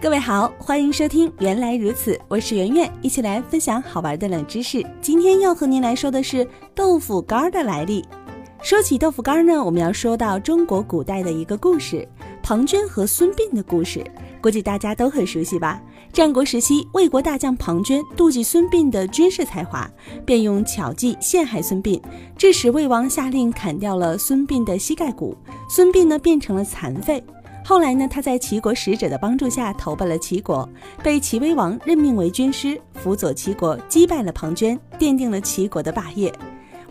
各位好，欢迎收听《原来如此》，我是圆圆，一起来分享好玩的冷知识。今天要和您来说的是豆腐干的来历。说起豆腐干呢，我们要说到中国古代的一个故事——庞涓和孙膑的故事，估计大家都很熟悉吧？战国时期，魏国大将庞涓妒忌孙膑的军事才华，便用巧计陷害孙膑，致使魏王下令砍掉了孙膑的膝盖骨，孙膑呢变成了残废。后来呢，他在齐国使者的帮助下投奔了齐国，被齐威王任命为军师，辅佐齐国击败了庞涓，奠定了齐国的霸业。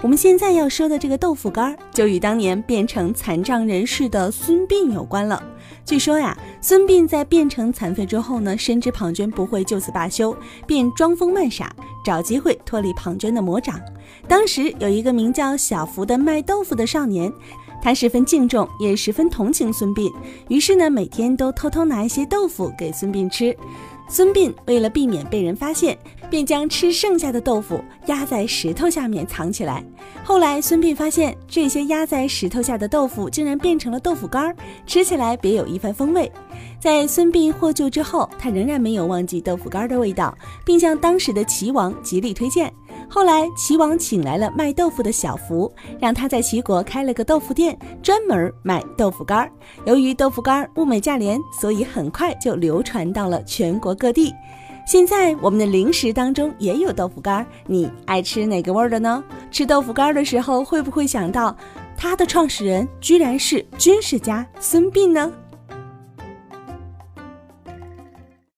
我们现在要说的这个豆腐干儿，就与当年变成残障人士的孙膑有关了。据说呀，孙膑在变成残废之后呢，深知庞涓不会就此罢休，便装疯卖傻，找机会脱离庞涓的魔掌。当时有一个名叫小福的卖豆腐的少年。他十分敬重，也十分同情孙膑，于是呢，每天都偷偷拿一些豆腐给孙膑吃。孙膑为了避免被人发现，便将吃剩下的豆腐压在石头下面藏起来。后来，孙膑发现这些压在石头下的豆腐竟然变成了豆腐干儿，吃起来别有一番风味。在孙膑获救之后，他仍然没有忘记豆腐干儿的味道，并向当时的齐王极力推荐。后来，齐王请来了卖豆腐的小福，让他在齐国开了个豆腐店，专门卖豆腐干儿。由于豆腐干儿物美价廉，所以很快就流传到了全国各地。现在，我们的零食当中也有豆腐干儿，你爱吃哪个味儿的呢？吃豆腐干儿的时候，会不会想到它的创始人居然是军事家孙膑呢？